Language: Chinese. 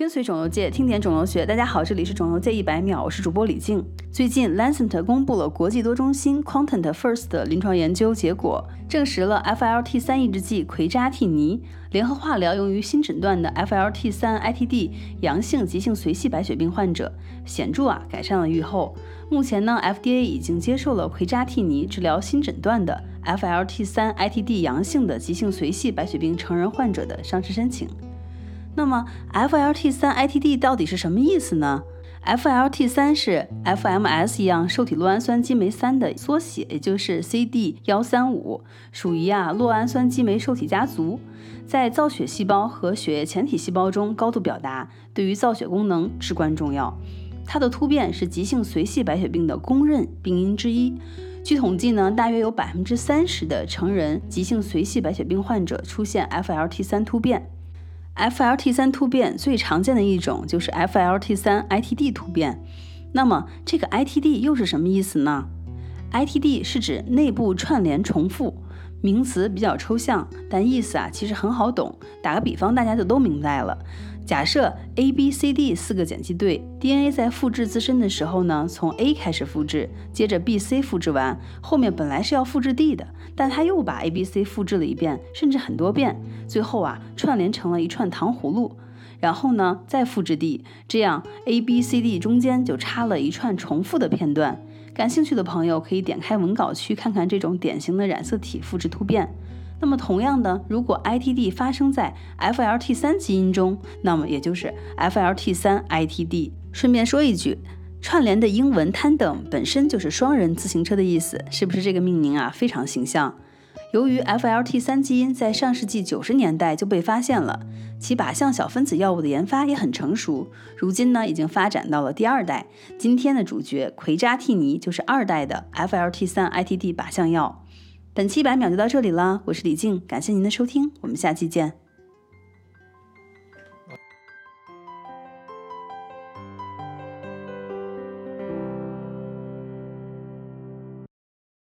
跟随肿瘤界，听点肿瘤学。大家好，这里是肿瘤界一百秒，我是主播李静。最近，Lancet 公布了国际多中心 Content First 的临床研究结果，证实了 FLT 三抑制剂奎扎替尼联合化疗用于新诊断的 FLT 三 ITD 阳性急性髓系白血病患者，显著啊改善了预后。目前呢，FDA 已经接受了奎扎替尼治疗新诊断的 FLT 三 ITD 阳性的急性髓系白血病成人患者的上市申请。那么 FLT 三 ITD 到底是什么意思呢？FLT 三是 FMS 一样受体酪氨酸激酶三的缩写，也就是 CD 幺三五，属于啊酪氨酸激酶受体家族，在造血细胞和血液前体细胞中高度表达，对于造血功能至关重要。它的突变是急性髓系白血病的公认病因之一。据统计呢，大约有百分之三十的成人急性髓系白血病患者出现 FLT 三突变。FLT 三突变最常见的一种就是 FLT 三 ITD 突变。那么这个 ITD 又是什么意思呢？ITD 是指内部串联重复，名词比较抽象，但意思啊其实很好懂。打个比方，大家就都明白了。假设 A、B、C、D 四个碱基对 DNA 在复制自身的时候呢，从 A 开始复制，接着 B、C 复制完，后面本来是要复制 D 的，但它又把 A、B、C 复制了一遍，甚至很多遍，最后啊串联成了一串糖葫芦，然后呢再复制 D，这样 A、B、C、D 中间就插了一串重复的片段。感兴趣的朋友可以点开文稿区看看这种典型的染色体复制突变。那么同样的，如果 ITD 发生在 FLT3 基因中，那么也就是 FLT3-ITD。顺便说一句，串联的英文 tandem 本身就是双人自行车的意思，是不是这个命名啊非常形象？由于 FLT3 基因在上世纪九十年代就被发现了，其靶向小分子药物的研发也很成熟，如今呢已经发展到了第二代。今天的主角奎扎替尼就是二代的 FLT3-ITD 靶向药。本期百秒就到这里了，我是李静，感谢您的收听，我们下期见。